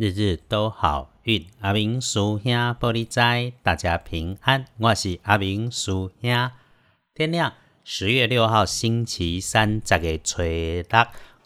日日都好运，阿明叔兄玻璃斋，大家平安。我是阿明叔兄。天亮，十月六号星期三，十月初六，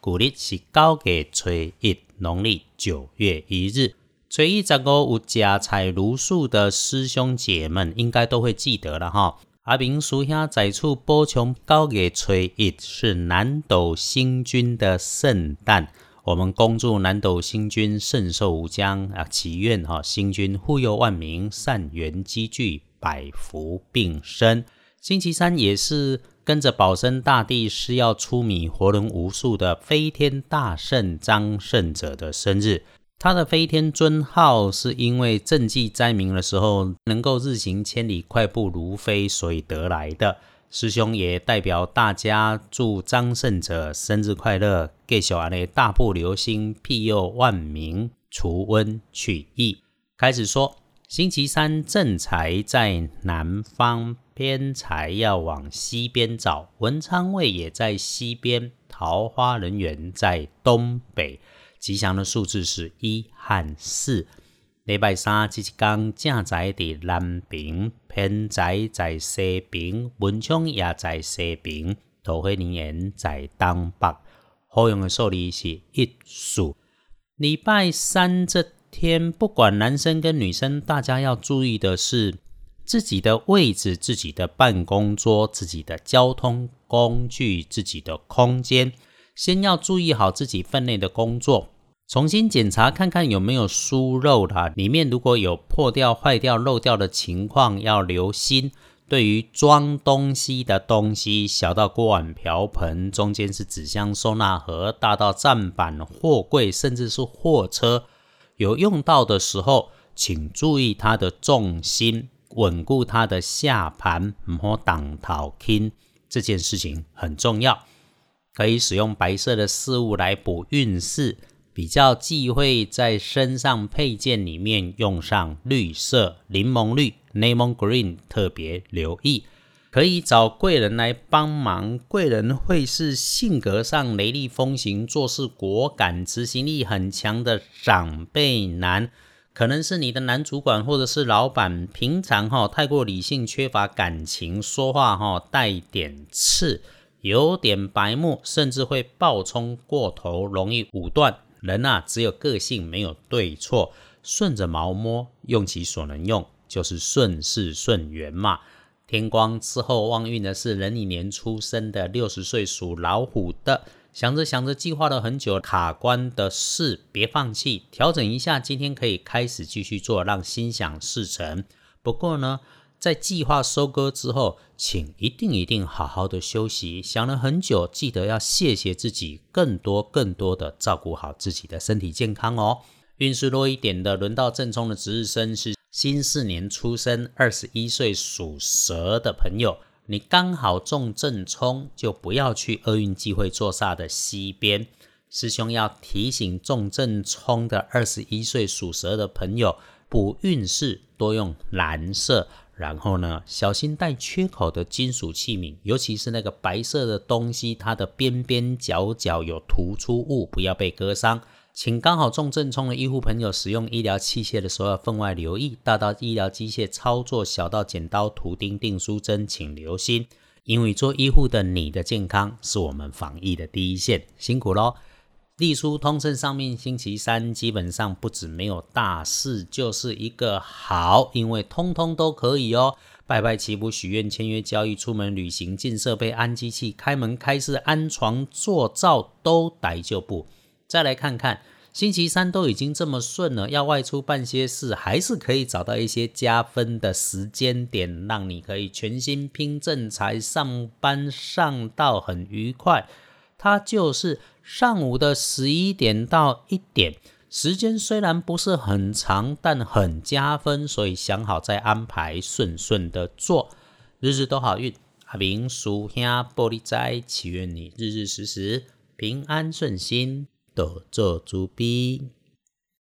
古历是九月初一，农历九月一日。初一十五有家财如数的师兄姐们，应该都会记得了哈。阿明叔兄在此补充，九月初一是南斗星君的圣诞。我们恭祝南斗星君圣寿无疆啊，祈愿哈星君护佑万民，善缘积聚，百福并生。星期三也是跟着保生大帝是要出米活人无数的飞天大圣张圣者的生日。他的飞天尊号是因为赈济灾民的时候能够日行千里，快步如飞，所以得来的。师兄也代表大家祝张胜者生日快乐，给小安的大步流星庇佑万民，除瘟去疫。开始说，星期三正财在南方，偏财要往西边找。文昌位也在西边，桃花人缘在东北。吉祥的数字是一和四。礼拜三即天正在伫南平，偏在在西边，文昌也在西边，桃花人缘在东北。好用的数字是一数。礼拜三这天，不管男生跟女生，大家要注意的是自己的位置、自己的办公桌、自己的交通工具、自己的空间，先要注意好自己分内的工作。重新检查看看有没有疏漏的，里面如果有破掉、坏掉、漏掉的情况，要留心。对于装东西的东西，小到锅碗瓢盆，中间是纸箱、收纳盒，大到站板、货柜，甚至是货车，有用到的时候，请注意它的重心，稳固它的下盘，唔好挡头轻。这件事情很重要，可以使用白色的事物来补运势。比较忌讳在身上配件里面用上绿色柠檬绿 （lemon green），特别留意。可以找贵人来帮忙，贵人会是性格上雷厉风行、做事果敢、执行力很强的长辈男，可能是你的男主管或者是老板。平常哈太过理性，缺乏感情，说话哈带点刺，有点白目，甚至会暴冲过头，容易武断。人呐，只有个性，没有对错，顺着毛摸，用其所能用，就是顺势顺缘嘛。天光之后旺运的是壬寅年出生的六十岁属老虎的，想着想着，计划了很久卡关的事，别放弃，调整一下，今天可以开始继续做，让心想事成。不过呢。在计划收割之后，请一定一定好好的休息。想了很久，记得要谢谢自己，更多更多的照顾好自己的身体健康哦。运势弱一点的，轮到正冲的值日生是辛巳年出生，二十一岁属蛇的朋友，你刚好中正冲，就不要去厄运忌会坐煞的西边。师兄要提醒中正冲的二十一岁属蛇的朋友，补运势多用蓝色。然后呢，小心带缺口的金属器皿，尤其是那个白色的东西，它的边边角角有突出物，不要被割伤。请刚好中正冲的医护朋友使用医疗器械的时候要分外留意，大到医疗机械操作，小到剪刀、图钉、订书针，请留心，因为做医护的你的健康是我们防疫的第一线，辛苦喽。隶书通胜上面，星期三基本上不止没有大事，就是一个好，因为通通都可以哦。拜拜祈福、许愿、签约、交易、出门旅行、进设备、安机器、开门开市、安床、做灶都逮就不。再来看看，星期三都已经这么顺了，要外出办些事，还是可以找到一些加分的时间点，让你可以全心拼正财，上班上到很愉快。它就是上午的十一点到一点，时间虽然不是很长，但很加分，所以想好再安排，顺顺的做，日日都好运。阿明叔兄玻璃斋，祈愿你日日时时平安顺心，多做猪逼。